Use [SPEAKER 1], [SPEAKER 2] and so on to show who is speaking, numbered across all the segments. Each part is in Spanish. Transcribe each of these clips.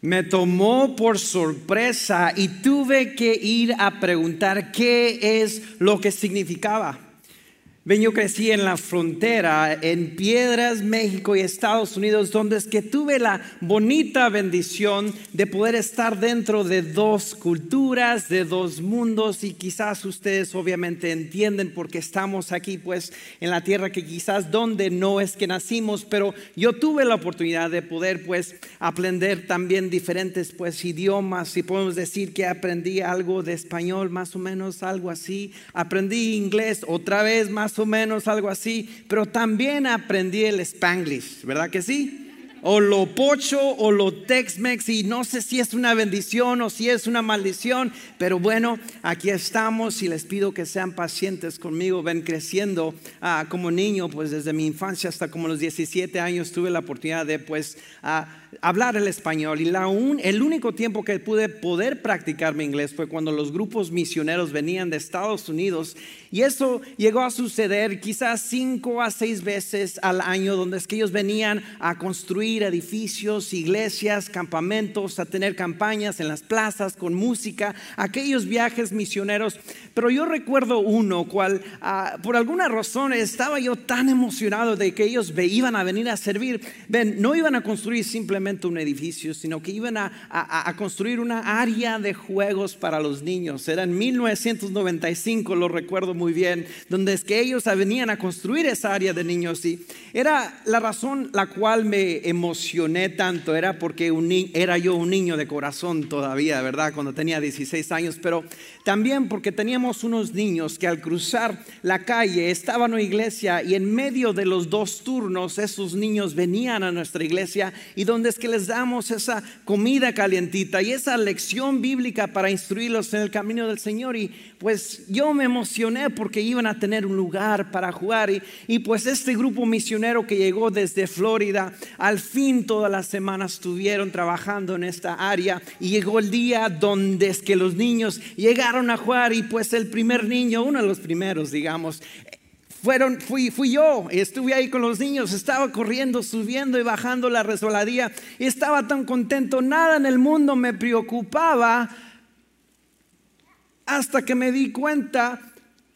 [SPEAKER 1] Me tomó por sorpresa y tuve que ir a preguntar qué es lo que significaba. Ven, yo crecí en la frontera, en Piedras, México y Estados Unidos, donde es que tuve la bonita bendición de poder estar dentro de dos culturas, de dos mundos, y quizás ustedes obviamente entienden por qué estamos aquí, pues en la tierra que quizás donde no es que nacimos, pero yo tuve la oportunidad de poder pues aprender también diferentes pues idiomas, y podemos decir que aprendí algo de español, más o menos algo así, aprendí inglés otra vez más o menos algo así, pero también aprendí el spanglish, ¿verdad que sí? O lo pocho o lo tex-mex y no sé si es una bendición o si es una maldición, pero bueno, aquí estamos y les pido que sean pacientes conmigo, ven creciendo ah, como niño, pues desde mi infancia hasta como los 17 años tuve la oportunidad de pues... Ah, hablar el español y la el único tiempo que pude poder practicar mi inglés fue cuando los grupos misioneros venían de Estados Unidos y eso llegó a suceder quizás cinco a seis veces al año donde es que ellos venían a construir edificios, iglesias, campamentos, a tener campañas en las plazas con música, aquellos viajes misioneros. Pero yo recuerdo uno cual ah, por alguna razón estaba yo tan emocionado de que ellos iban a venir a servir. Ven, no iban a construir simplemente un edificio, sino que iban a, construir una área de juegos para los niños. Era en 1995, lo recuerdo muy bien, donde es que ellos venían a construir esa área de niños. Y era la razón la cual me emocioné tanto, era porque era yo un niño de corazón todavía, ¿verdad? Cuando tenía 16 años, pero también porque teníamos unos niños que al cruzar la calle estaban en una iglesia y en medio de los dos turnos esos niños venían a nuestra iglesia y donde es que les damos esa comida calientita y esa lección bíblica para instruirlos en el camino del Señor. Y pues yo me emocioné porque iban a tener un lugar para jugar. Y, y pues este grupo misionero que llegó desde Florida, al fin todas las semanas estuvieron trabajando en esta área y llegó el día donde es que los niños llegaron a jugar y pues el primer niño, uno de los primeros, digamos, fueron, fui, fui yo, estuve ahí con los niños, estaba corriendo, subiendo y bajando la resbaladía y estaba tan contento, nada en el mundo me preocupaba hasta que me di cuenta,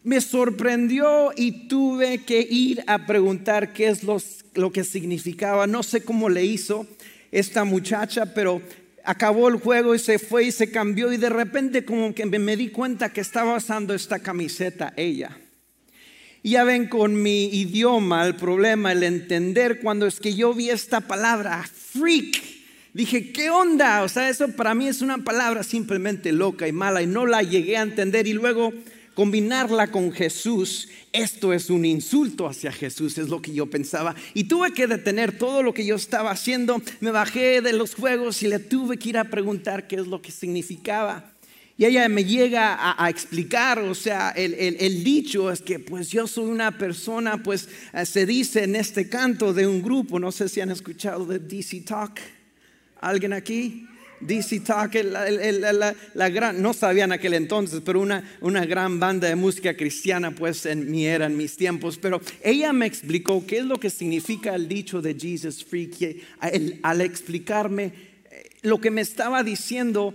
[SPEAKER 1] me sorprendió y tuve que ir a preguntar qué es lo que significaba. No sé cómo le hizo esta muchacha, pero acabó el juego y se fue y se cambió y de repente como que me di cuenta que estaba usando esta camiseta ella. Ya ven con mi idioma el problema, el entender cuando es que yo vi esta palabra, freak. Dije, ¿qué onda? O sea, eso para mí es una palabra simplemente loca y mala y no la llegué a entender y luego combinarla con Jesús, esto es un insulto hacia Jesús, es lo que yo pensaba. Y tuve que detener todo lo que yo estaba haciendo, me bajé de los juegos y le tuve que ir a preguntar qué es lo que significaba. Y ella me llega a, explicar, o sea, el, dicho es que pues yo soy una persona, pues eh, se dice en este canto de un grupo, no sé si han escuchado de DC Talk, ¿alguien aquí? DC Talk, la, gran, no sabían aquel entonces, pero una, una gran banda de música cristiana, pues en mi era, en mis tiempos. Pero ella me explicó qué es lo que significa el dicho de Jesus Freak. Al explicarme eh, lo que me estaba diciendo,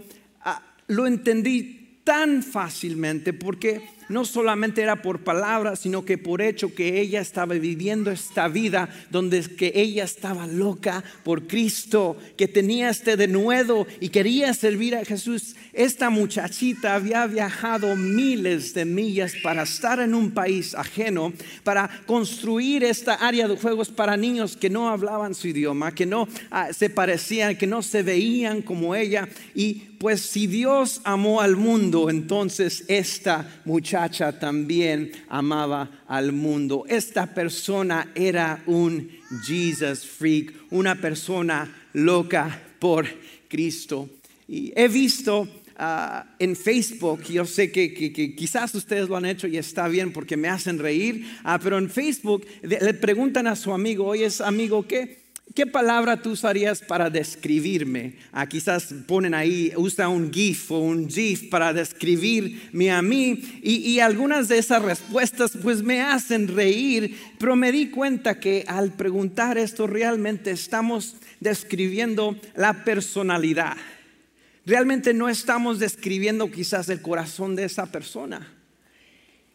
[SPEAKER 1] lo entendí tan fácilmente porque no solamente era por palabras, sino que por hecho que ella estaba viviendo esta vida donde que ella estaba loca por Cristo, que tenía este denuedo y quería servir a Jesús. Esta muchachita había viajado miles de millas para estar en un país ajeno, para construir esta área de juegos para niños que no hablaban su idioma, que no ah, se parecían, que no se veían como ella. Y pues si Dios amó al mundo, entonces esta muchacha también amaba al mundo. Esta persona era un Jesus freak, una persona loca por Cristo. Y he visto ah, en Facebook, yo sé que, quizás ustedes lo han hecho y está bien porque me hacen reír, ah, pero en Facebook le, preguntan a su amigo, oye, amigo, ¿qué? ¿Qué palabra tú usarías para describirme? Ah, quizás ponen ahí, usa un GIF o un GIF para describirme a mí y, y, algunas de esas respuestas pues me hacen reír, pero me di cuenta que al preguntar esto realmente estamos describiendo la personalidad. Realmente no estamos describiendo quizás el corazón de esa persona.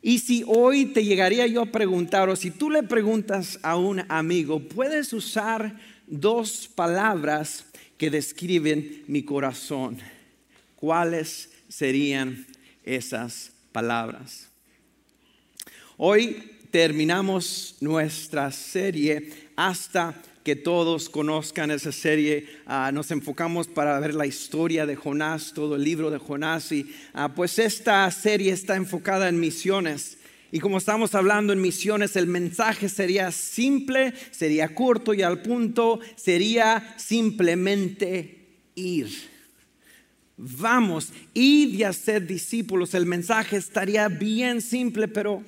[SPEAKER 1] Y si hoy te llegaría yo a preguntar, o si tú le preguntas a un amigo, puedes usar dos palabras que describen mi corazón. ¿Cuáles serían esas palabras? Hoy terminamos nuestra serie hasta que todos conozcan esa serie. Ah, nos enfocamos para ver la historia de Jonás, todo el libro de Jonás. Y ah, pues esta serie está enfocada en misiones. Y como estamos hablando en misiones, el mensaje sería simple, sería corto y al punto, sería simplemente ir. Vamos, id y hacer discípulos. El mensaje estaría bien simple, pero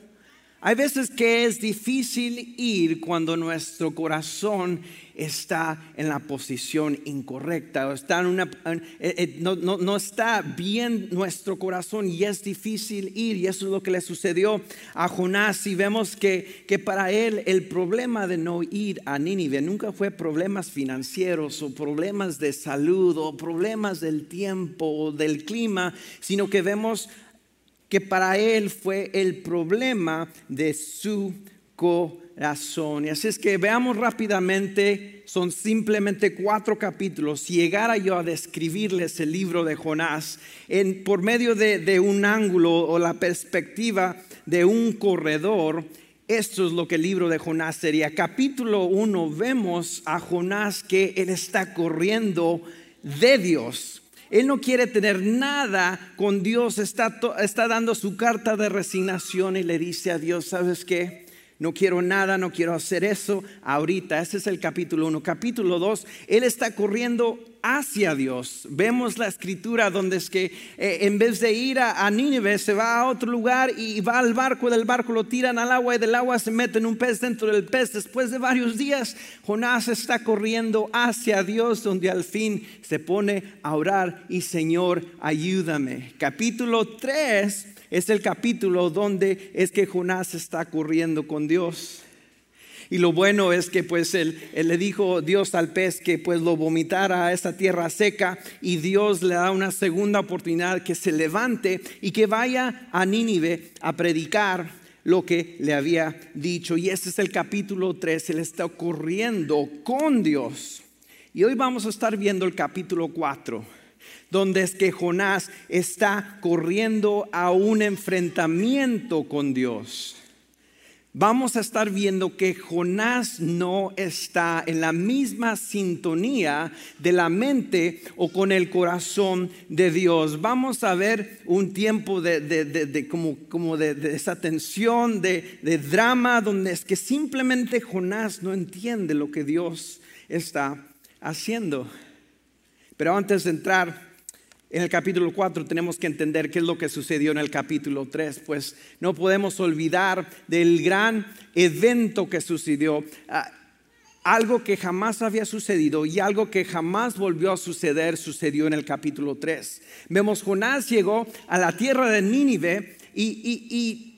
[SPEAKER 1] hay veces que es difícil ir cuando nuestro corazón está en la posición incorrecta o está en una, eh, eh, no, no, está bien nuestro corazón y es difícil ir. Y eso es lo que le sucedió a Jonás. Y vemos que, que para él el problema de no ir a Nínive nunca fue problemas financieros o problemas de salud o problemas del tiempo o del clima, sino que vemos que para él fue el problema de su corazón. Y así es que veamos rápidamente, son simplemente cuatro capítulos. Si llegara yo a describirles el libro de Jonás en, por medio de, un ángulo o la perspectiva de un corredor, esto es lo que el libro de Jonás sería. Capítulo 1 vemos a Jonás que él está corriendo de Dios. Él no quiere tener nada con Dios, está, está dando su carta de resignación y le dice a Dios, ¿sabes qué? No quiero nada, no quiero hacer eso ahorita. Ese es el capítulo 1. Capítulo 2, Él está corriendo hacia Dios. Vemos la escritura donde es que eh, en vez de ir a, Nínive se va a otro lugar y va al barco, del barco lo tiran al agua y del agua se mete en un pez dentro del pez. Después de varios días, Jonás está corriendo hacia Dios donde al fin se pone a orar y Señor, ayúdame. Capítulo 3 es el capítulo donde es que Jonás está corriendo con Dios. Y lo bueno es que pues él, le dijo Dios al pez que pues lo vomitara a esa tierra seca y Dios le da una segunda oportunidad que se levante y que vaya a Nínive a predicar lo que le había dicho. Y ese es el capítulo 3, él está corriendo con Dios. Y hoy vamos a estar viendo el capítulo 4 donde es que Jonás está corriendo a un enfrentamiento con Dios vamos a estar viendo que Jonás no está en la misma sintonía de la mente o con el corazón de Dios. Vamos a ver un tiempo de, como, como de, esa tensión, de, drama, donde es que simplemente Jonás no entiende lo que Dios está haciendo. Pero antes de entrar en el capítulo 4 tenemos que entender qué es lo que sucedió en el capítulo 3, pues no podemos olvidar del gran evento que sucedió. Ah, algo que jamás había sucedido y algo que jamás volvió a suceder sucedió en el capítulo 3. Vemos Jonás llegó a la tierra de Nínive y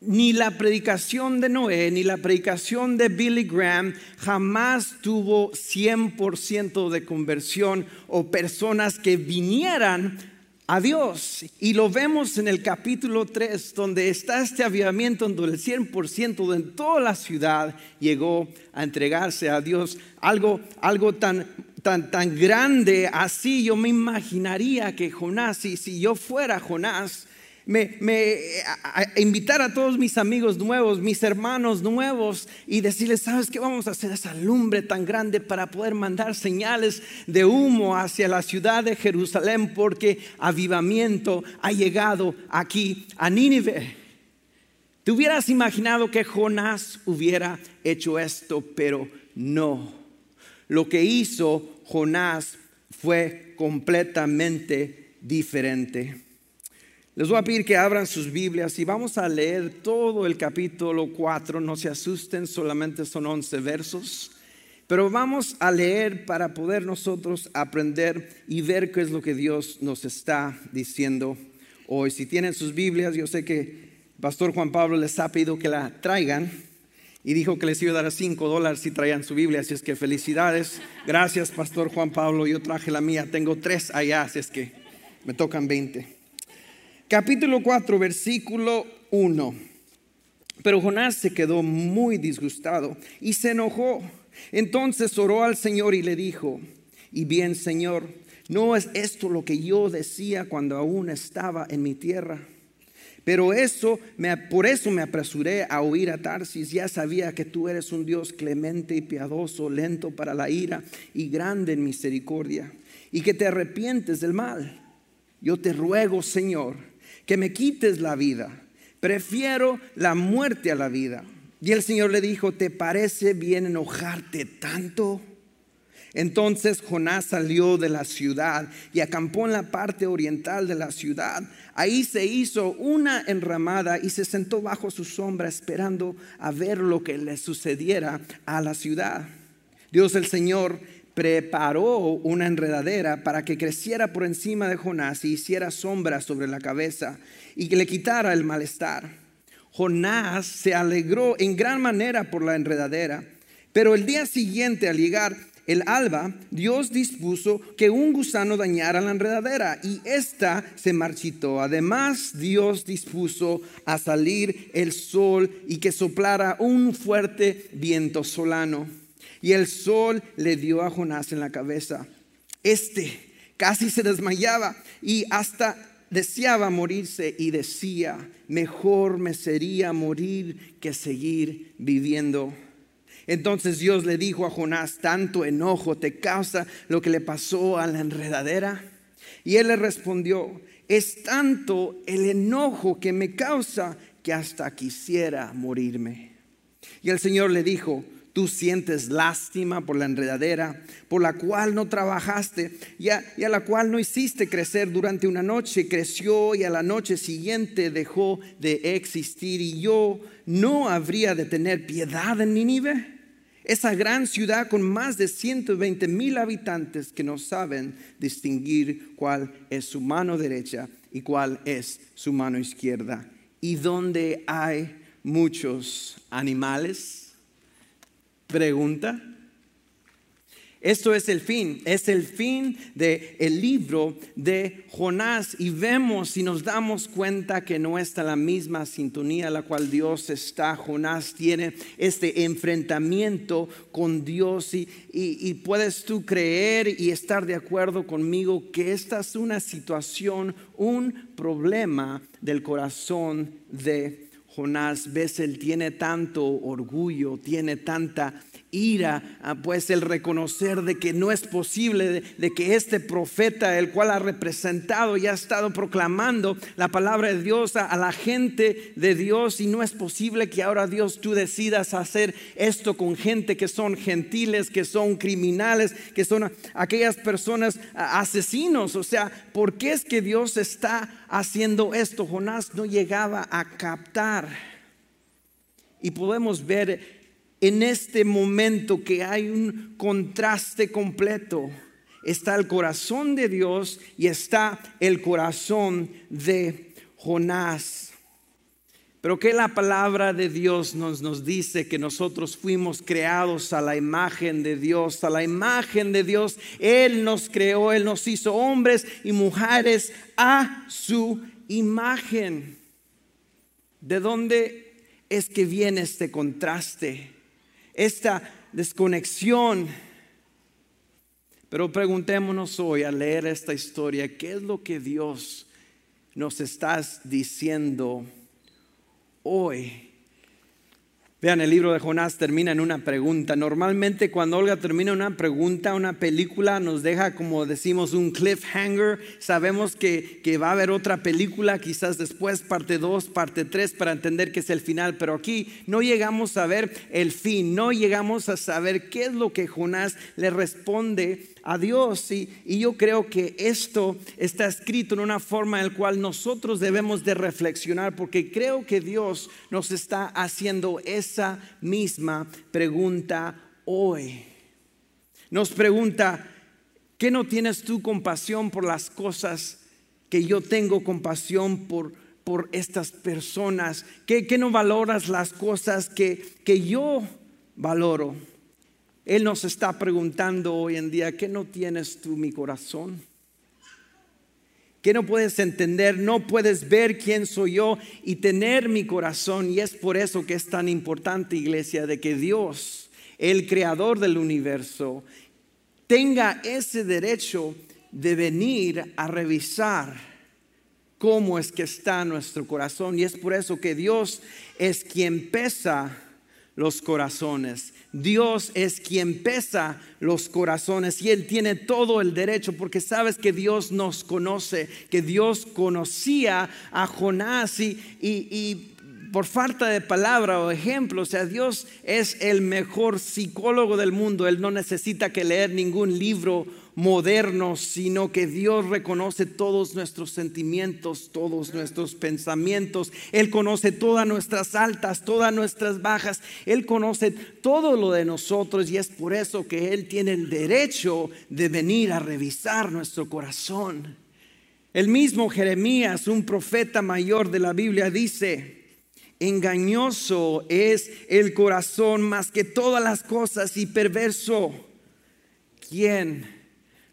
[SPEAKER 1] ni la predicación de Noé, ni la predicación de Billy Graham jamás tuvo 100% de conversión o personas que vinieran a Dios. Y lo vemos en el capítulo 3, donde está este avivamiento, donde el 100% de toda la ciudad llegó a entregarse a Dios. Algo, algo tan, tan, tan grande así, yo me imaginaría que Jonás, y si yo fuera Jonás, me, invitar a todos mis amigos nuevos, mis hermanos nuevos y decirles, ¿sabes qué vamos a hacer esa lumbre tan grande para poder mandar señales de humo hacia la ciudad de Jerusalén? Porque avivamiento ha llegado aquí a Nínive. Te hubieras imaginado que Jonás hubiera hecho esto, pero no. Lo que hizo Jonás fue completamente diferente. Les voy a pedir que abran sus Biblias y vamos a leer todo el capítulo 4. No se asusten, solamente son 11 versos. Pero vamos a leer para poder nosotros aprender y ver qué es lo que Dios nos está diciendo hoy. Si tienen sus Biblias, yo sé que Pastor Juan Pablo les ha pedido que la traigan y dijo que les iba a dar cinco dólares si traían su Biblia. Así es que felicidades. Gracias, Pastor Juan Pablo. Yo traje la mía. Tengo tres allá, así es que me tocan 20. Capítulo 4, versículo 1. Pero Jonás se quedó muy disgustado y se enojó. Entonces oró al Señor y le dijo, y bien Señor, ¿no es esto lo que yo decía cuando aún estaba en mi tierra? Pero eso, por eso me apresuré a huir a Tarsis. Ya sabía que tú eres un Dios clemente y piadoso, lento para la ira y grande en misericordia, y que te arrepientes del mal. Yo te ruego, Señor, que me quites la vida. Prefiero la muerte a la vida. Y el Señor le dijo, ¿te parece bien enojarte tanto? Entonces Jonás salió de la ciudad y acampó en la parte oriental de la ciudad. Ahí se hizo una enramada y se sentó bajo su sombra esperando a ver lo que le sucediera a la ciudad. Dios el Señor preparó una enredadera para que creciera por encima de Jonás y hiciera sombra sobre la cabeza y que le quitara el malestar. Jonás se alegró en gran manera por la enredadera, pero el día siguiente al llegar el alba, Dios dispuso que un gusano dañara la enredadera y ésta se marchitó. Además, Dios dispuso a salir el sol y que soplara un fuerte viento solano. Y el sol le dio a Jonás en la cabeza. Este casi se desmayaba y hasta deseaba morirse y decía, mejor me sería morir que seguir viviendo. Entonces Dios le dijo a Jonás, tanto enojo te causa lo que le pasó a la enredadera. Y él le respondió, es tanto el enojo que me causa que hasta quisiera morirme. Y el Señor le dijo, tú sientes lástima por la enredadera, por la cual no trabajaste y a, la cual no hiciste crecer durante una noche, creció y a la noche siguiente dejó de existir. Y yo no habría de tener piedad en Nínive esa gran ciudad con más de 120 mil habitantes que no saben distinguir cuál es su mano derecha y cuál es su mano izquierda. Y donde hay muchos animales, pregunta, esto es el fin, es el fin del el libro de Jonás y vemos y nos damos cuenta que no está la misma sintonía la cual Dios está. Jonás tiene este enfrentamiento con Dios y, y puedes tú creer y estar de acuerdo conmigo que esta es una situación, un problema del corazón de Jonás. Ves, él tiene tanto orgullo, tiene tanta ira, ah, pues el reconocer de que no es posible, de, que este profeta, el cual ha representado y ha estado proclamando la palabra de Dios a, la gente de Dios, y no es posible que ahora Dios tú decidas hacer esto con gente que son gentiles, que son criminales, que son aquellas personas asesinos. O sea, ¿por qué es que Dios está haciendo esto? Jonás no llegaba a captar. Y podemos ver en este momento que hay un contraste completo. Está el corazón de Dios y está el corazón de Jonás. Pero que la palabra de Dios nos, nos dice que nosotros fuimos creados a la imagen de Dios, a la imagen de Dios. Él nos creó, Él nos hizo hombres y mujeres a su imagen. ¿De dónde es que viene este contraste? Esta desconexión. Pero preguntémonos hoy al leer esta historia, ¿qué es lo que Dios nos está diciendo hoy Vean, el libro de Jonás termina en una pregunta. Normalmente cuando Olga termina una pregunta, una película nos deja, como decimos, un cliffhanger. Sabemos que, que va a haber otra película, quizás después parte 2, parte 3, para entender que es el final. Pero aquí no llegamos a ver el fin, no llegamos a saber qué es lo que Jonás le responde a Dios. Y, yo creo que esto está escrito en una forma en la cual nosotros debemos de reflexionar, porque creo que Dios nos está haciendo esa misma pregunta hoy. Nos pregunta, ¿qué no tienes tú compasión por las cosas que yo tengo compasión por, estas personas? ¿Qué, no valoras las cosas que yo valoro? Él nos está preguntando hoy en día, ¿qué no tienes tú mi corazón? ¿Qué no puedes entender? No puedes ver quién soy yo y tener mi corazón. Y es por eso que es tan importante, iglesia, de que Dios, el creador del universo, tenga ese derecho de venir a revisar cómo es que está nuestro corazón. Y es por eso que Dios es quien pesa los corazones. Dios es quien pesa los corazones y Él tiene todo el derecho porque sabes que Dios nos conoce, que Dios conocía a Jonás y, y por falta de palabra o ejemplo, o sea, Dios es el mejor psicólogo del mundo, Él no necesita que leer ningún libro moderno, sino que Dios reconoce todos nuestros sentimientos, todos nuestros pensamientos, Él conoce todas nuestras altas, todas nuestras bajas, Él conoce todo lo de nosotros y es por eso que Él tiene el derecho de venir a revisar nuestro corazón. El mismo Jeremías, un profeta mayor de la Biblia, dice, Engañoso es el corazón más que todas las cosas y perverso. ¿Quién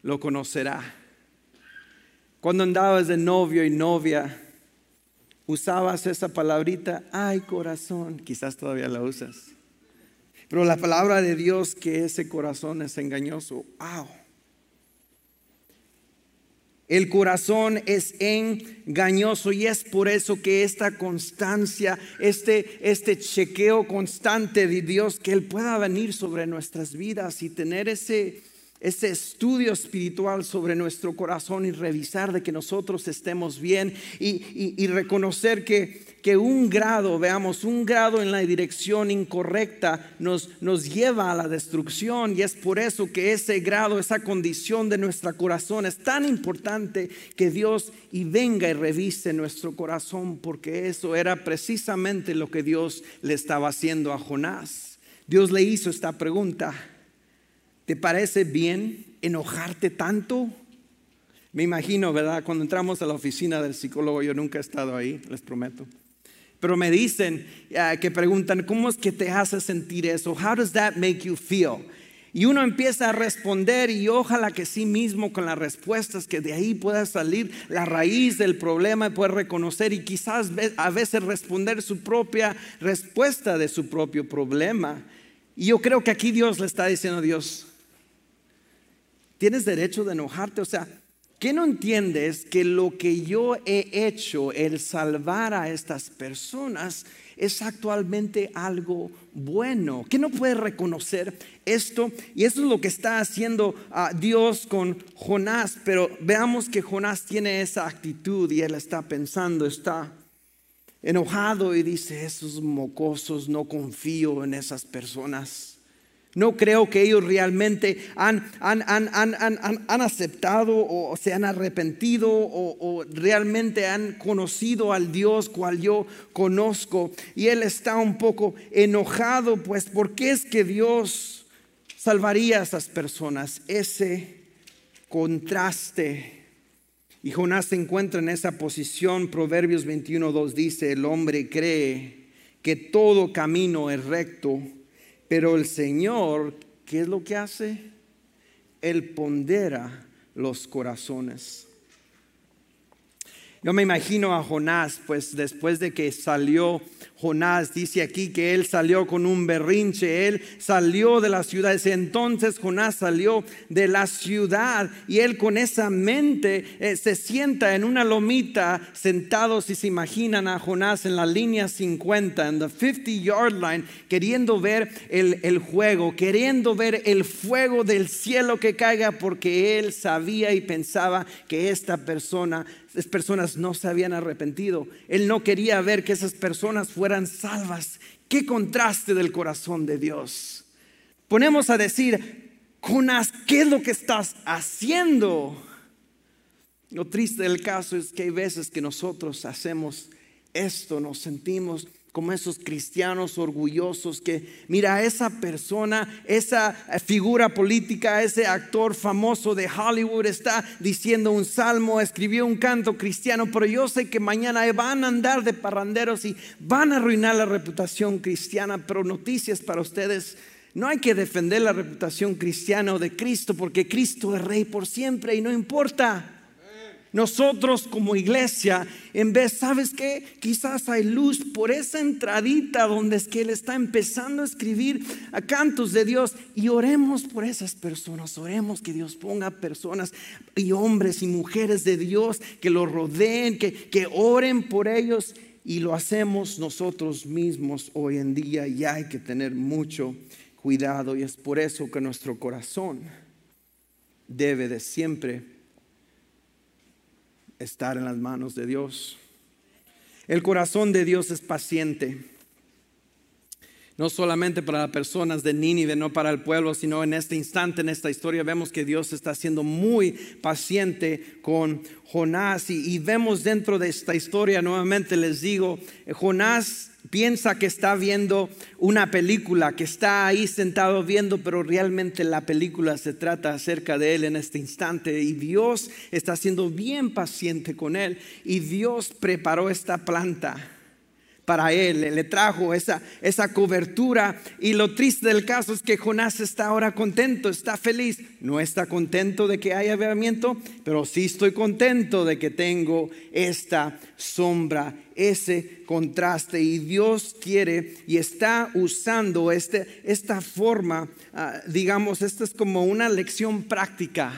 [SPEAKER 1] lo conocerá? Cuando andabas de novio y novia, usabas esa palabrita, ay corazón, quizás todavía la usas. Pero la palabra de Dios que ese corazón es engañoso, wow. El corazón es engañoso y es por eso que esta constancia, este, este chequeo constante de Dios, que Él pueda venir sobre nuestras vidas y tener ese, ese estudio espiritual sobre nuestro corazón y revisar de que nosotros estemos bien y, reconocer que, que, un grado, veamos, un grado en la dirección incorrecta nos, nos lleva a la destrucción y es por eso que ese grado, esa condición de nuestro corazón es tan importante que Dios y venga y revise nuestro corazón porque eso era precisamente lo que Dios le estaba haciendo a Jonás. Dios le hizo esta pregunta. ¿Te parece bien enojarte tanto? Me imagino, ¿verdad? Cuando entramos a la oficina del psicólogo, yo nunca he estado ahí, les prometo. Pero me dicen ah, que preguntan, ¿cómo es que te hace sentir eso? How does that make you feel? Y uno empieza a responder y ojalá que sí mismo con las respuestas, que de ahí pueda salir la raíz del problema y poder reconocer y quizás a veces responder su propia respuesta de su propio problema. Y yo creo que aquí Dios le está diciendo a Dios, tienes derecho de enojarte. O sea, ¿qué no entiendes que lo que yo he hecho, el salvar a estas personas, es actualmente algo bueno? ¿Qué no puedes reconocer esto? Y eso es lo que está haciendo ah, Dios con Jonás. Pero veamos que Jonás tiene esa actitud y él está pensando, está enojado y dice, esos mocosos, no confío en esas personas. No creo que ellos realmente han, han, aceptado o se han arrepentido o, o, realmente han conocido al Dios cual yo conozco. Y él está un poco enojado, pues, ¿por qué es que Dios salvaría a esas personas? Ese contraste. Y Jonás se encuentra en esa posición. Proverbios 21.2 dice, el hombre cree que todo camino es recto pero el Señor, ¿qué es lo que hace? Él pondera los corazones. Yo me imagino a Jonás, pues después de que salió Jonás, dice aquí que él salió con un berrinche, él salió de la ciudad. Entonces Jonás salió de la ciudad y él con esa mente eh, se sienta en una lomita sentado, si se imaginan a Jonás en la línea 50, en the 50 yard line, queriendo ver el, el juego, queriendo ver el fuego del cielo que caiga porque él sabía y pensaba que esta persona esas personas no se habían arrepentido. Él no quería ver que esas personas fueran salvas. Qué contraste del corazón de Dios. Ponemos a decir, Jonás, ¿qué es lo que estás haciendo? Lo triste del caso es que hay veces que nosotros hacemos esto, nos sentimos como esos cristianos orgullosos que, mira, esa persona, esa figura política, ese actor famoso de Hollywood está diciendo un salmo, escribió un canto cristiano, pero yo sé que mañana van a andar de parranderos y van a arruinar la reputación cristiana, pero noticias para ustedes. No hay que defender la reputación cristiana o de Cristo porque Cristo es rey por siempre y no importa nosotros como iglesia, en vez, ¿sabes qué? Quizás hay luz por esa entradita donde es que Él está empezando a escribir a cantos de Dios. Y oremos por esas personas, oremos que Dios ponga personas y hombres y mujeres de Dios que lo rodeen, que, que oren por ellos. Y lo hacemos nosotros mismos hoy en día y hay que tener mucho cuidado. Y es por eso que nuestro corazón debe de siempre estar en las manos de Dios. El corazón de Dios es paciente. No solamente para las personas de Nínive, no para el pueblo, sino en este instante, en esta historia, vemos que Dios está siendo muy paciente con Jonás. Y, y vemos dentro de esta historia, nuevamente les digo, Jonás piensa que está viendo una película, que está ahí sentado viendo, pero realmente la película se trata acerca de él en este instante. Y Dios está siendo bien paciente con él. Y Dios preparó esta planta para él, le trajo esa, esa cobertura. Y lo triste del caso es que Jonás está ahora contento, está feliz. No está contento de que haya avivamiento, pero sí estoy contento de que tengo esta sombra, ese contraste. Y Dios quiere y está usando este, esta forma, ah, digamos, esta es como una lección práctica.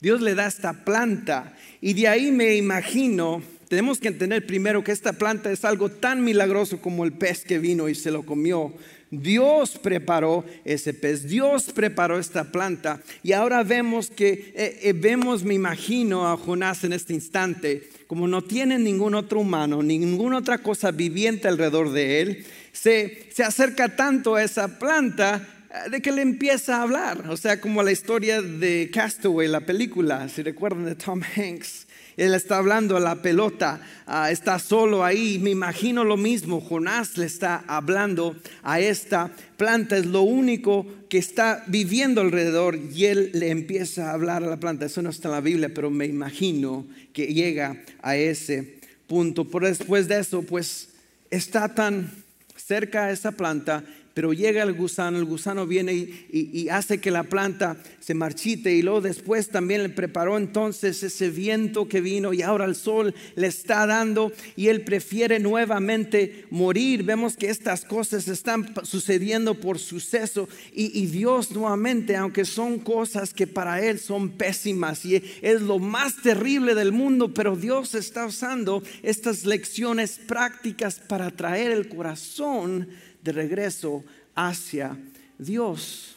[SPEAKER 1] Dios le da esta planta y de ahí me imagino tenemos que entender primero que esta planta es algo tan milagroso como el pez que vino y se lo comió. Dios preparó ese pez, Dios preparó esta planta y ahora vemos que, eh, eh, vemos, me imagino, a Jonás en este instante, como no tiene ningún otro humano, ninguna otra cosa viviente alrededor de él, se, se acerca tanto a esa planta eh, de que le empieza a hablar, o sea, como la historia de Castaway, la película, si recuerdan de Tom Hanks él está hablando a la pelota, ah, está solo ahí. Me imagino lo mismo, Jonás le está hablando a esta planta, es lo único que está viviendo alrededor y él le empieza a hablar a la planta. Eso no está en la Biblia, pero me imagino que llega a ese punto. Por después de eso, pues está tan cerca a esa planta pero llega el gusano, el gusano viene y, hace que la planta se marchite y luego después también le preparó entonces ese viento que vino y ahora el sol le está dando y él prefiere nuevamente morir. Vemos que estas cosas están sucediendo por suceso y, y Dios nuevamente, aunque son cosas que para él son pésimas y es lo más terrible del mundo, pero Dios está usando estas lecciones prácticas para traer el corazón de regreso hacia Dios.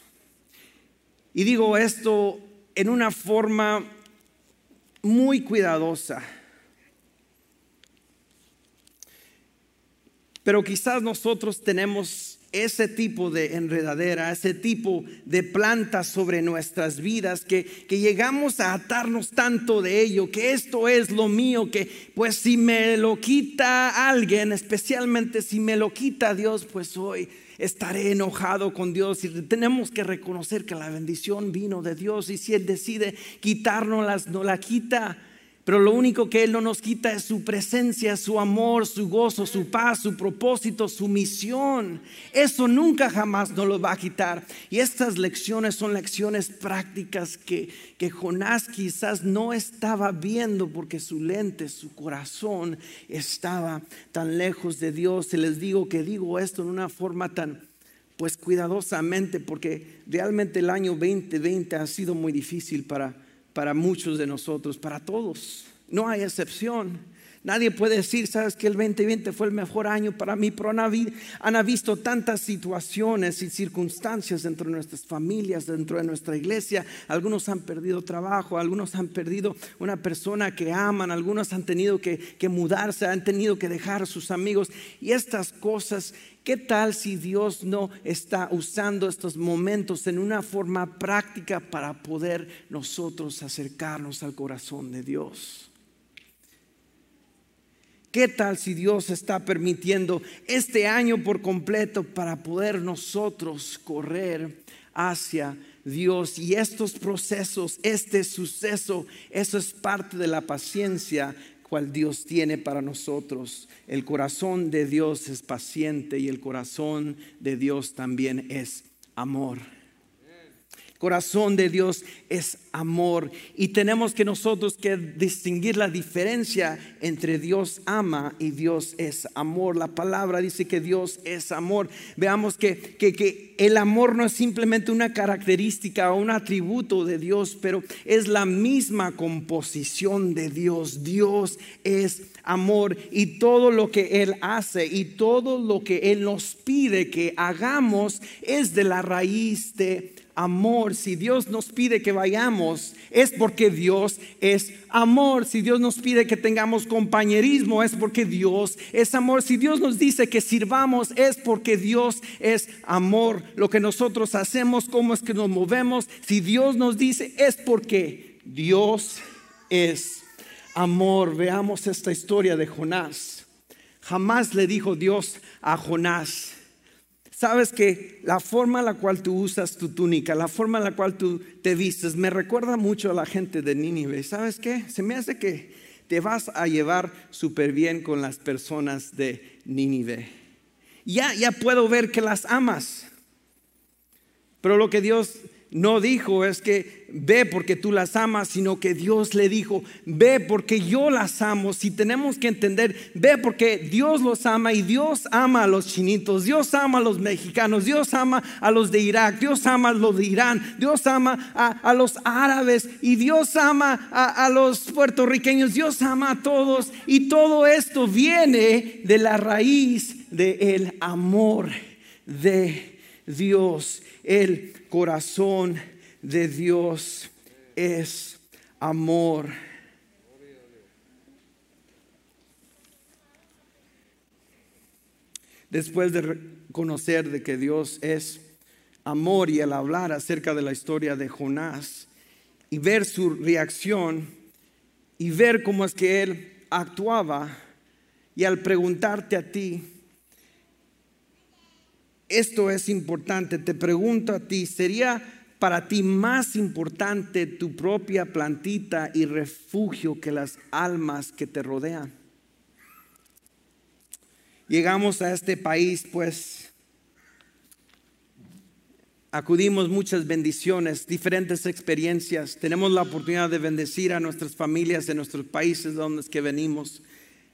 [SPEAKER 1] Y digo esto en una forma muy cuidadosa. Pero quizás nosotros tenemos ese tipo de enredadera, ese tipo de planta sobre nuestras vidas, que, que, llegamos a atarnos tanto de ello, que esto es lo mío, que pues si me lo quita alguien, especialmente si me lo quita Dios, pues hoy estaré enojado con Dios y tenemos que reconocer que la bendición vino de Dios y si Él decide quitarnos, no la quita. Pero lo único que Él no nos quita es su presencia, su amor, su gozo, su paz, su propósito, su misión. Eso nunca jamás nos lo va a quitar. Y estas lecciones son lecciones prácticas que, que Jonás quizás no estaba viendo porque su lente, su corazón estaba tan lejos de Dios. Y les digo que digo esto en una forma tan pues cuidadosamente porque realmente el año 2020 ha sido muy difícil para para muchos de nosotros, para todos. No hay excepción. Nadie puede decir, sabes que el 2020 fue el mejor año para mí, pero han visto tantas situaciones y circunstancias dentro de nuestras familias, dentro de nuestra iglesia. Algunos han perdido trabajo, algunos han perdido una persona que aman, algunos han tenido que, que mudarse, han tenido que dejar a sus amigos. Y estas cosas ¿Qué tal si Dios no está usando estos momentos en una forma práctica para poder nosotros acercarnos al corazón de Dios? ¿Qué tal si Dios está permitiendo este año por completo para poder nosotros correr hacia Dios? Y estos procesos, este suceso, eso es parte de la paciencia cual Dios tiene para nosotros. El corazón de Dios es paciente y el corazón de Dios también es amor corazón de Dios es amor y tenemos que nosotros que distinguir la diferencia entre Dios ama y Dios es amor. La palabra dice que Dios es amor. Veamos que, que, que el amor no es simplemente una característica o un atributo de Dios, pero es la misma composición de Dios. Dios es amor y todo lo que Él hace y todo lo que Él nos pide que hagamos es de la raíz de amor. Si Dios nos pide que vayamos, es porque Dios es amor. Si Dios nos pide que tengamos compañerismo, es porque Dios es amor. Si Dios nos dice que sirvamos, es porque Dios es amor. Lo que nosotros hacemos, cómo es que nos movemos, si Dios nos dice, es porque Dios es amor. Veamos esta historia de Jonás. Jamás le dijo Dios a Jonás, Sabes que la forma en la cual tú usas tu túnica, la forma en la cual tú te vistes, me recuerda mucho a la gente de Nínive. ¿Sabes qué? Se me hace que te vas a llevar súper bien con las personas de Nínive. Ya, ya puedo ver que las amas. Pero lo que Dios no dijo es que ve porque tú las amas, sino que Dios le dijo, ve porque yo las amo. Si tenemos que entender, ve porque Dios los ama y Dios ama a los chinitos, Dios ama a los mexicanos, Dios ama a los de Irak, Dios ama a los de Irán, Dios ama a, los árabes y Dios ama a, a los puertorriqueños, Dios ama a todos. Y todo esto viene de la raíz del amor de Dios. El corazón de Dios es amor. Después de conocer de que Dios es amor y al hablar acerca de la historia de Jonás y ver su reacción y ver cómo es que él actuaba y al preguntarte a ti, esto es importante. Te pregunto a ti, ¿sería para ti más importante tu propia plantita y refugio que las almas que te rodean? Llegamos a este país, pues acudimos muchas bendiciones, diferentes experiencias. Tenemos la oportunidad de bendecir a nuestras familias en nuestros países donde es que venimos.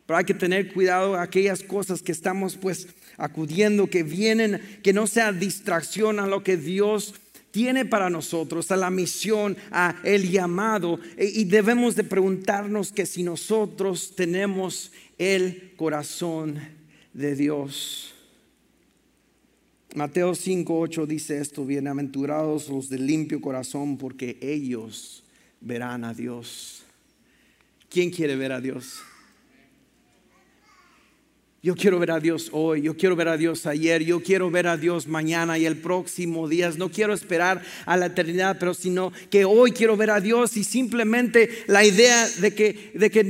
[SPEAKER 1] Pero hay que tener cuidado aquellas cosas que estamos pues acudiendo, que vienen, que no sea distracción a lo que Dios tiene para nosotros, a la misión, a el llamado. E, y debemos de preguntarnos que si nosotros tenemos el corazón de Dios. Mateo 5:8 dice esto, bienaventurados los de limpio corazón, porque ellos verán a Dios. ¿Quién quiere ver a Dios? Yo quiero ver a Dios hoy, yo quiero ver a Dios ayer, yo quiero ver a Dios mañana y el próximo día. No quiero esperar a la eternidad, pero sino que hoy quiero ver a Dios y simplemente la idea de que, de que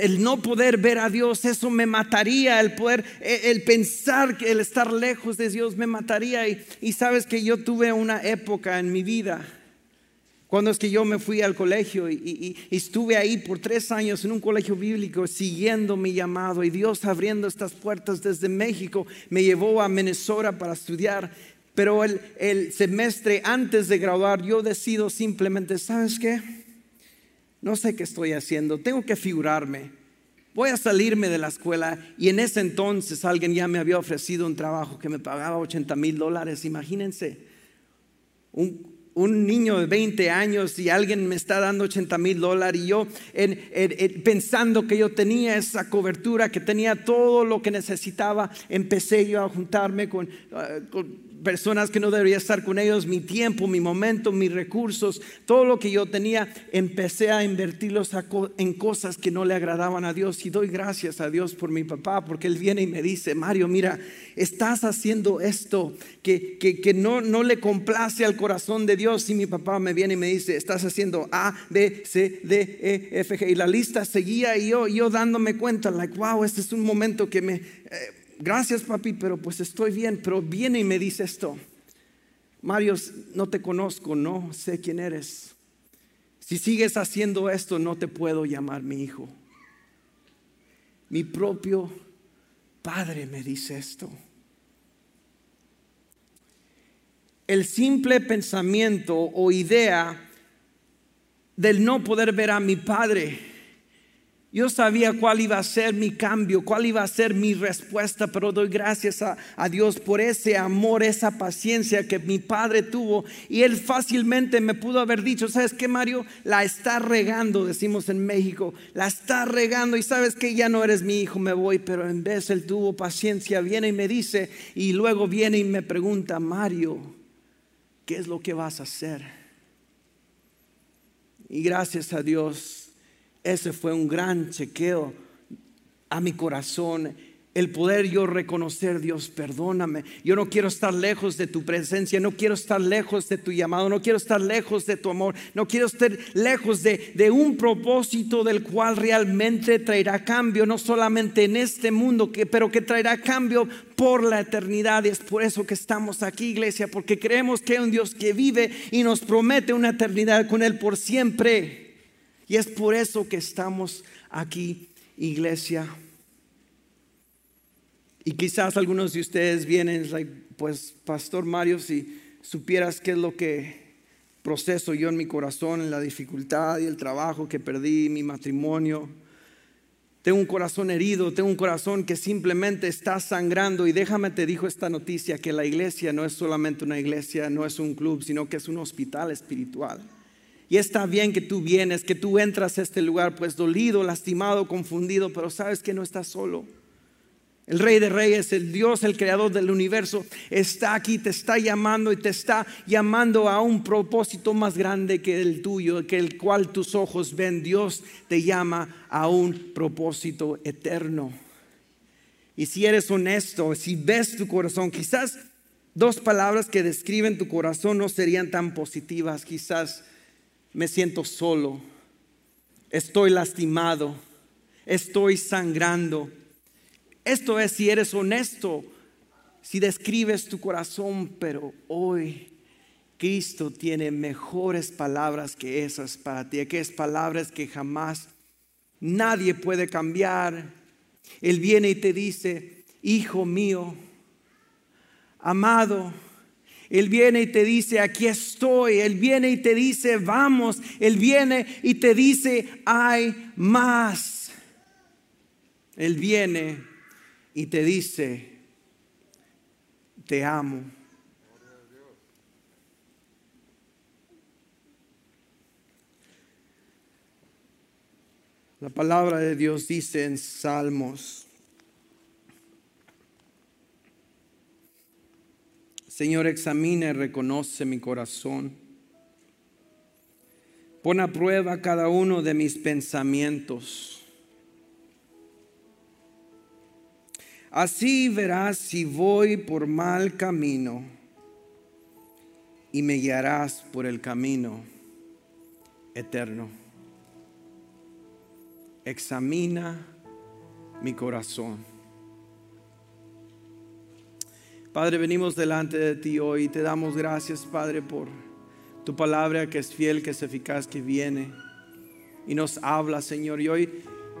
[SPEAKER 1] el no poder ver a Dios, eso me mataría, el poder, e, el, pensar que el estar lejos de Dios me mataría. Y, y sabes que yo tuve una época en mi vida cuando es que yo me fui al colegio y, estuve ahí por tres años en un colegio bíblico siguiendo mi llamado y Dios abriendo estas puertas desde México me llevó a Minnesota para estudiar. Pero el, el semestre antes de graduar yo decido simplemente, ¿sabes qué? No sé qué estoy haciendo, tengo que figurarme. Voy a salirme de la escuela y en ese entonces alguien ya me había ofrecido un trabajo que me pagaba 80 mil dólares, imagínense. Un, un niño de 20 años y alguien me está dando 80 mil dólares y yo pensando que yo tenía esa cobertura, que tenía todo lo que necesitaba, empecé yo a juntarme con, ah, personas que no debería estar con ellos, mi tiempo, mi momento, mis recursos, todo lo que yo tenía, empecé a invertirlos en cosas que no le agradaban a Dios. Y doy gracias a Dios por mi papá, porque él viene y me dice, Mario, mira, estás haciendo esto que, que, no, no le complace al corazón de Dios. Y mi papá me viene y me dice, estás haciendo A, B, C, D, E, F, G. Y la lista seguía y yo, yo dándome cuenta, like, wow, este es un momento que me... Eh, gracias papi, pero pues estoy bien, pero viene y me dice esto, Mario, no te conozco, no sé quién eres. Si sigues haciendo esto, no te puedo llamar mi hijo. Mi propio padre me dice esto. El simple pensamiento o idea del no poder ver a mi padre yo sabía cuál iba a ser mi cambio, cuál iba a ser mi respuesta, pero doy gracias a, Dios por ese amor, esa paciencia que mi padre tuvo. Y él fácilmente me pudo haber dicho, ¿sabes qué, Mario? La está regando, decimos en México, la está regando y sabes que ya no eres mi hijo, me voy. Pero en vez él tuvo paciencia, viene y me dice, y luego viene y me pregunta, Mario, ¿qué es lo que vas a hacer? Y gracias a Dios ese fue un gran chequeo a mi corazón. El poder yo reconocer, Dios, perdóname. Yo no quiero estar lejos de tu presencia, no quiero estar lejos de tu llamado, no quiero estar lejos de tu amor, no quiero estar lejos de, de un propósito del cual realmente traerá cambio, no solamente en este mundo, pero que traerá cambio por la eternidad. Y es por eso que estamos aquí, iglesia, porque creemos que hay un Dios que vive y nos promete una eternidad con Él por siempre. Y es por eso que estamos aquí, iglesia. Y quizás algunos de ustedes vienen, pues, Pastor Mario, si supieras qué es lo que proceso yo en mi corazón, en la dificultad y el trabajo que perdí, mi matrimonio. Tengo un corazón herido, tengo un corazón que simplemente está sangrando. Y déjame te dijo esta noticia, que la iglesia no es solamente una iglesia, no es un club, sino que es un hospital espiritual. Y está bien que tú vienes, que tú entras a este lugar pues dolido, lastimado, confundido, pero sabes que no estás solo. El Rey de Reyes, el Dios, el Creador del universo, está aquí, te está llamando y te está llamando a un propósito más grande que el tuyo, que el cual tus ojos ven. Dios te llama a un propósito eterno. Y si eres honesto, si ves tu corazón, quizás dos palabras que describen tu corazón no serían tan positivas, quizás me siento solo, estoy lastimado, estoy sangrando. Esto es si eres honesto, si describes tu corazón, pero hoy Cristo tiene mejores palabras que esas para ti, que es palabras que jamás nadie puede cambiar. Él viene y te dice, hijo mío, amado, él viene y te dice, aquí estoy. Él viene y te dice, vamos. Él viene y te dice, hay más. Él viene y te dice, te amo. La palabra de Dios dice en Salmos Señor, examina y reconoce mi corazón. Pon a prueba cada uno de mis pensamientos. Así verás si voy por mal camino y me guiarás por el camino eterno. Examina mi corazón. Padre, venimos delante de ti hoy y te damos gracias, Padre, por tu palabra que es fiel, que es eficaz, que viene y nos habla, Señor. Y hoy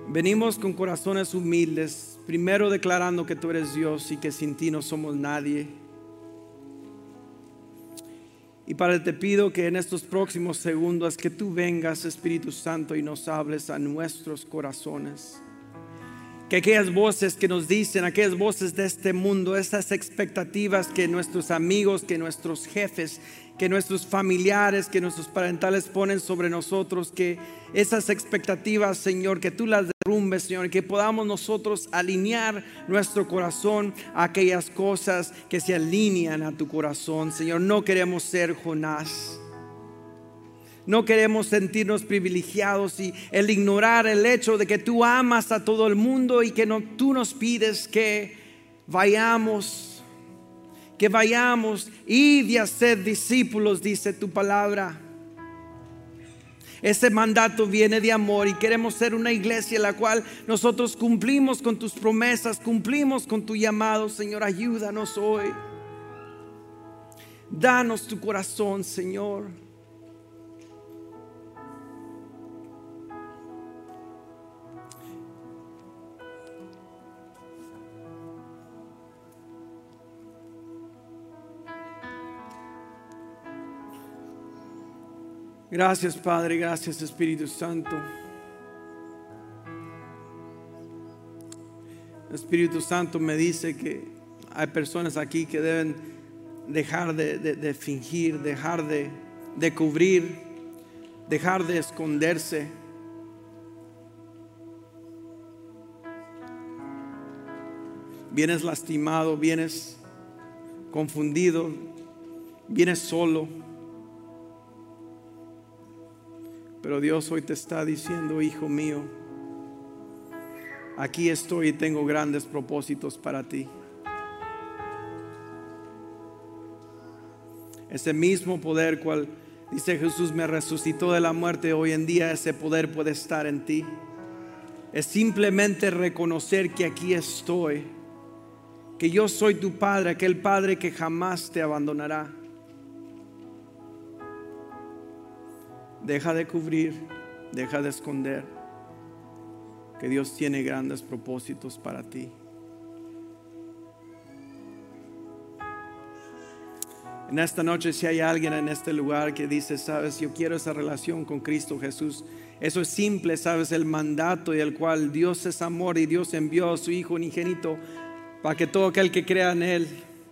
[SPEAKER 1] venimos con corazones humildes, primero declarando que tú eres Dios y que sin ti no somos nadie. Y Padre, te pido que en estos próximos segundos que tú vengas, Espíritu Santo, y nos hables a nuestros corazones que aquellas voces que nos dicen, aquellas voces de este mundo, esas expectativas que nuestros amigos, que nuestros jefes, que nuestros familiares, que nuestros parentales ponen sobre nosotros, que esas expectativas, Señor, que tú las derrumbes, Señor, que podamos nosotros alinear nuestro corazón a aquellas cosas que se alinean a tu corazón, Señor. No queremos ser Jonás. No queremos sentirnos privilegiados y el ignorar el hecho de que tú amas a todo el mundo y que no, tú nos pides que vayamos, que vayamos y de ser discípulos, dice tu palabra. Ese mandato viene de amor y queremos ser una iglesia en la cual nosotros cumplimos con tus promesas, cumplimos con tu llamado, Señor, ayúdanos hoy. Danos tu corazón, Señor. Gracias Padre, gracias Espíritu Santo. Espíritu Santo me dice que hay personas aquí que deben dejar de, fingir, dejar de, de cubrir, dejar de esconderse. Vienes lastimado, vienes confundido, vienes solo. Pero Dios hoy te está diciendo, hijo mío, aquí estoy y tengo grandes propósitos para ti. Ese mismo poder cual dice Jesús me resucitó de la muerte, hoy en día ese poder puede estar en ti. Es simplemente reconocer que aquí estoy, que yo soy tu Padre, aquel Padre que jamás te abandonará. Deja de cubrir, deja de esconder, que Dios tiene grandes propósitos para ti. En esta noche, si hay alguien en este lugar que dice, sabes, yo quiero esa relación con Cristo Jesús, eso es simple, sabes, el mandato y el cual Dios es amor y Dios envió a su Hijo unigénito para que todo aquel que crea en Él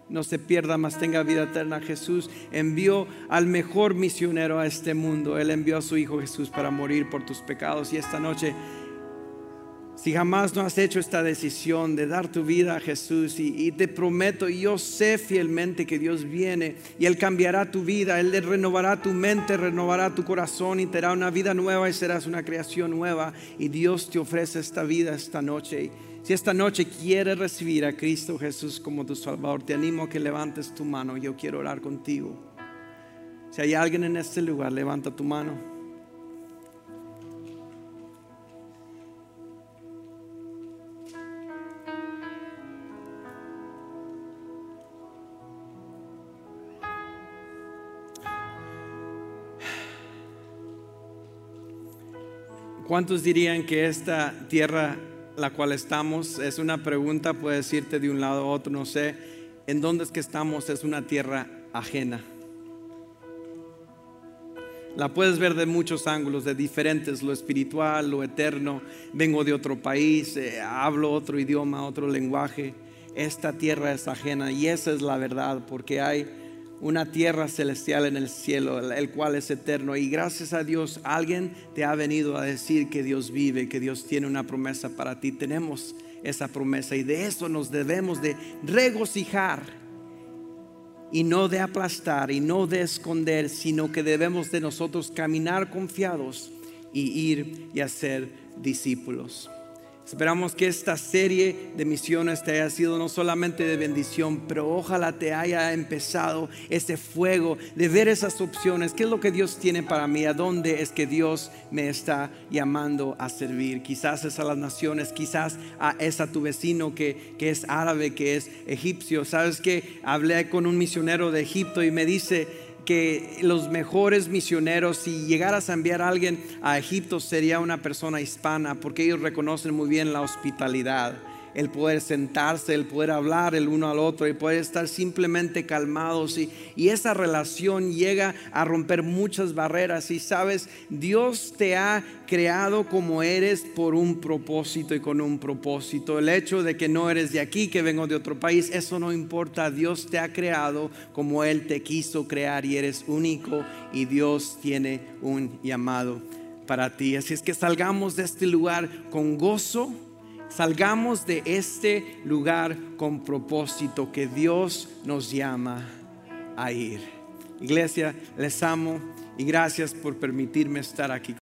[SPEAKER 1] no se pierda, más tenga vida eterna. Jesús envió al mejor misionero a este mundo. Él envió a su Hijo Jesús para morir por tus pecados. Y esta noche, si jamás no has hecho esta decisión de dar tu vida a Jesús, y, te prometo, yo sé fielmente que Dios viene y Él cambiará tu vida, Él renovará tu mente, renovará tu corazón y te dará una vida nueva y serás una creación nueva. Y Dios te ofrece esta vida esta noche. Si esta noche quieres recibir a Cristo Jesús como tu Salvador, te animo a que levantes tu mano. Yo quiero orar contigo. Si hay alguien en este lugar, levanta tu mano. ¿Cuántos dirían que esta tierra la cual estamos es una pregunta, puedes irte de un lado a otro, no sé, ¿en dónde es que estamos? Es una tierra ajena. La puedes ver de muchos ángulos, de diferentes, lo espiritual, lo eterno. Vengo de otro país, eh, hablo otro idioma, otro lenguaje. Esta tierra es ajena y esa es la verdad, porque hay una tierra celestial en el cielo, el cual es eterno. Y gracias a Dios, alguien te ha venido a decir que Dios vive, que Dios tiene una promesa para ti. Tenemos esa promesa y de eso nos debemos de regocijar y no de aplastar y no de esconder, sino que debemos de nosotros caminar confiados y ir y hacer discípulos. Esperamos que esta serie de misiones te haya sido no solamente de bendición, pero ojalá te haya empezado ese fuego de ver esas opciones. ¿Qué es lo que Dios tiene para mí? ¿A dónde es que Dios me está llamando a servir? Quizás es a las naciones, quizás a, es a tu vecino que, que es árabe, que es egipcio. ¿Sabes que Hablé con un misionero de Egipto y me dice, que los mejores misioneros, si llegaras a enviar a alguien a Egipto, sería una persona hispana, porque ellos reconocen muy bien la hospitalidad. El poder sentarse, el poder hablar el uno al otro, y poder estar simplemente calmados. Y, y esa relación llega a romper muchas barreras. Y sabes, Dios te ha creado como eres por un propósito y con un propósito. El hecho de que no eres de aquí, que vengo de otro país, eso no importa. Dios te ha creado como Él te quiso crear y eres único y Dios tiene un llamado para ti. Así es que salgamos de este lugar con gozo, salgamos de este lugar con propósito que Dios nos llama a ir. Iglesia, les amo y gracias por permitirme estar aquí.